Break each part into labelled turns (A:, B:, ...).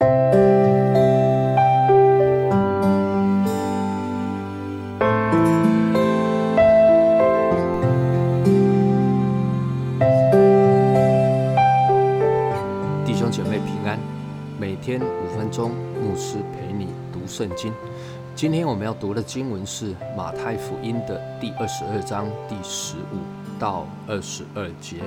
A: 弟兄姐妹平安，每天五分钟，牧师陪你读圣经。今天我们要读的经文是马太福音的第二十二章第十五到二十二节。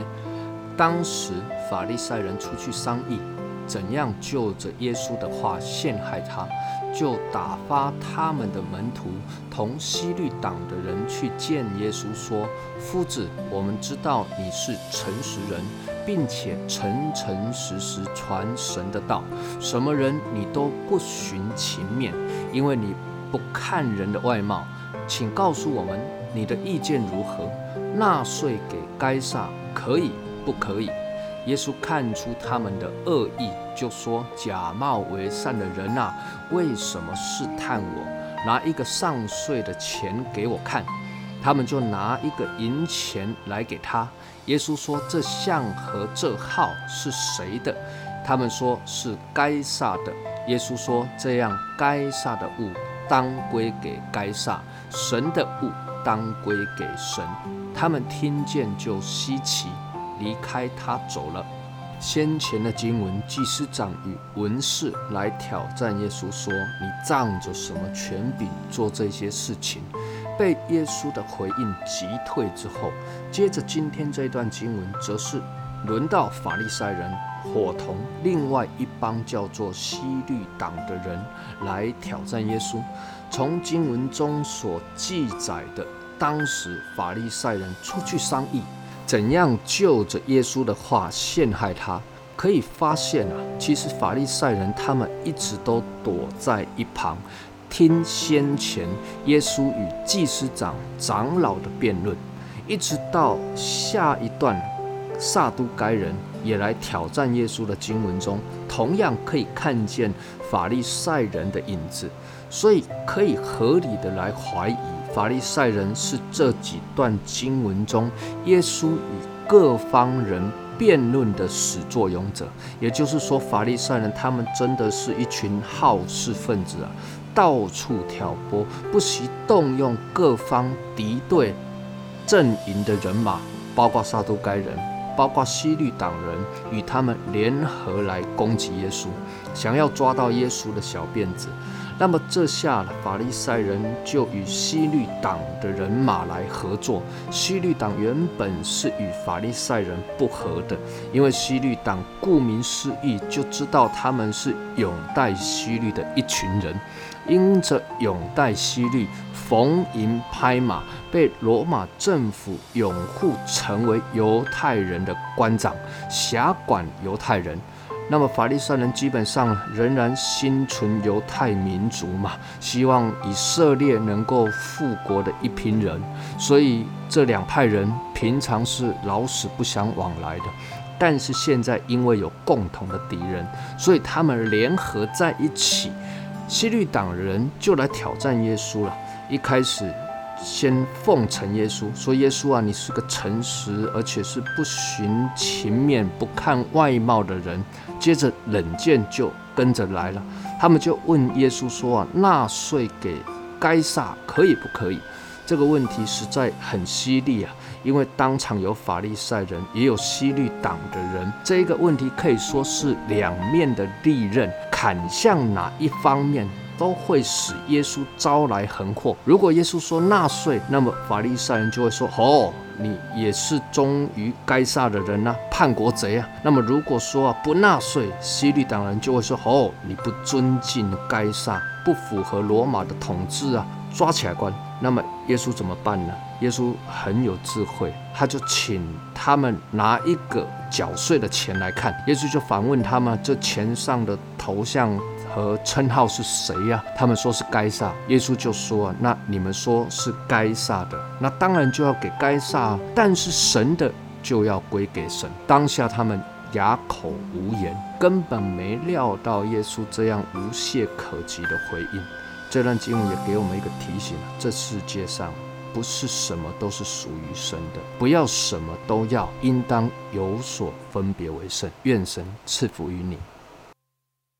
A: 当时法利赛人出去商议，怎样就着耶稣的话陷害他，就打发他们的门徒同西律党的人去见耶稣，说：“夫子，我们知道你是诚实人，并且诚诚实实传神的道，什么人你都不寻情面，因为你不看人的外貌。请告诉我们你的意见如何？纳税给该撒可以。”不可以。耶稣看出他们的恶意，就说：“假冒为善的人啊，为什么试探我？拿一个上税的钱给我看。”他们就拿一个银钱来给他。耶稣说：“这像和这号是谁的？”他们说是该撒的。耶稣说：“这样，该撒的物当归给该撒，神的物当归给神。”他们听见就稀奇。离开他走了。先前的经文，祭司长与文士来挑战耶稣，说：“你仗着什么权柄做这些事情？”被耶稣的回应击退之后，接着今天这段经文，则是轮到法利赛人伙同另外一帮叫做西律党的人来挑战耶稣。从经文中所记载的，当时法利赛人出去商议。怎样就着耶稣的话陷害他？可以发现啊，其实法利赛人他们一直都躲在一旁，听先前耶稣与祭司长、长老的辩论，一直到下一段撒都该人也来挑战耶稣的经文中，同样可以看见法利赛人的影子，所以可以合理的来怀疑。法利赛人是这几段经文中耶稣与各方人辩论的始作俑者，也就是说，法利赛人他们真的是一群好事分子啊，到处挑拨，不惜动用各方敌对阵营的人马，包括撒都该人，包括西律党人，与他们联合来攻击耶稣，想要抓到耶稣的小辫子。那么这下法利赛人就与西律党的人马来合作。西律党原本是与法利赛人不和的，因为西律党顾名思义就知道他们是拥戴西律的一群人，因着拥戴西律，逢迎拍马，被罗马政府拥护，成为犹太人的官长，辖管犹太人。那么法利赛人基本上仍然心存犹太民族嘛，希望以色列能够复国的一批人，所以这两派人平常是老死不相往来的，但是现在因为有共同的敌人，所以他们联合在一起，西律党人就来挑战耶稣了。一开始。先奉承耶稣，说：“耶稣啊，你是个诚实而且是不寻情面、不看外貌的人。”接着冷箭就跟着来了，他们就问耶稣说：“啊，纳税给该撒可以不可以？”这个问题实在很犀利啊，因为当场有法利赛人，也有西律党的人，这个问题可以说是两面的利刃，砍向哪一方面？都会使耶稣招来横祸。如果耶稣说纳税，那么法利赛人就会说：“哦，你也是忠于该撒的人呐，叛国贼啊。”那么如果说啊不纳税，西律党人就会说：“哦，你不尊敬该撒，不符合罗马的统治啊，抓起来关。”那么耶稣怎么办呢？耶稣很有智慧，他就请他们拿一个缴税的钱来看。耶稣就反问他们：“这钱上的头像？”和称号是谁呀？他们说是该撒，耶稣就说啊，那你们说是该撒的，那当然就要给该撒，但是神的就要归给神。当下他们哑口无言，根本没料到耶稣这样无懈可击的回应。这段经文也给我们一个提醒：这世界上不是什么都是属于神的，不要什么都要，应当有所分别为圣。愿神赐福于你。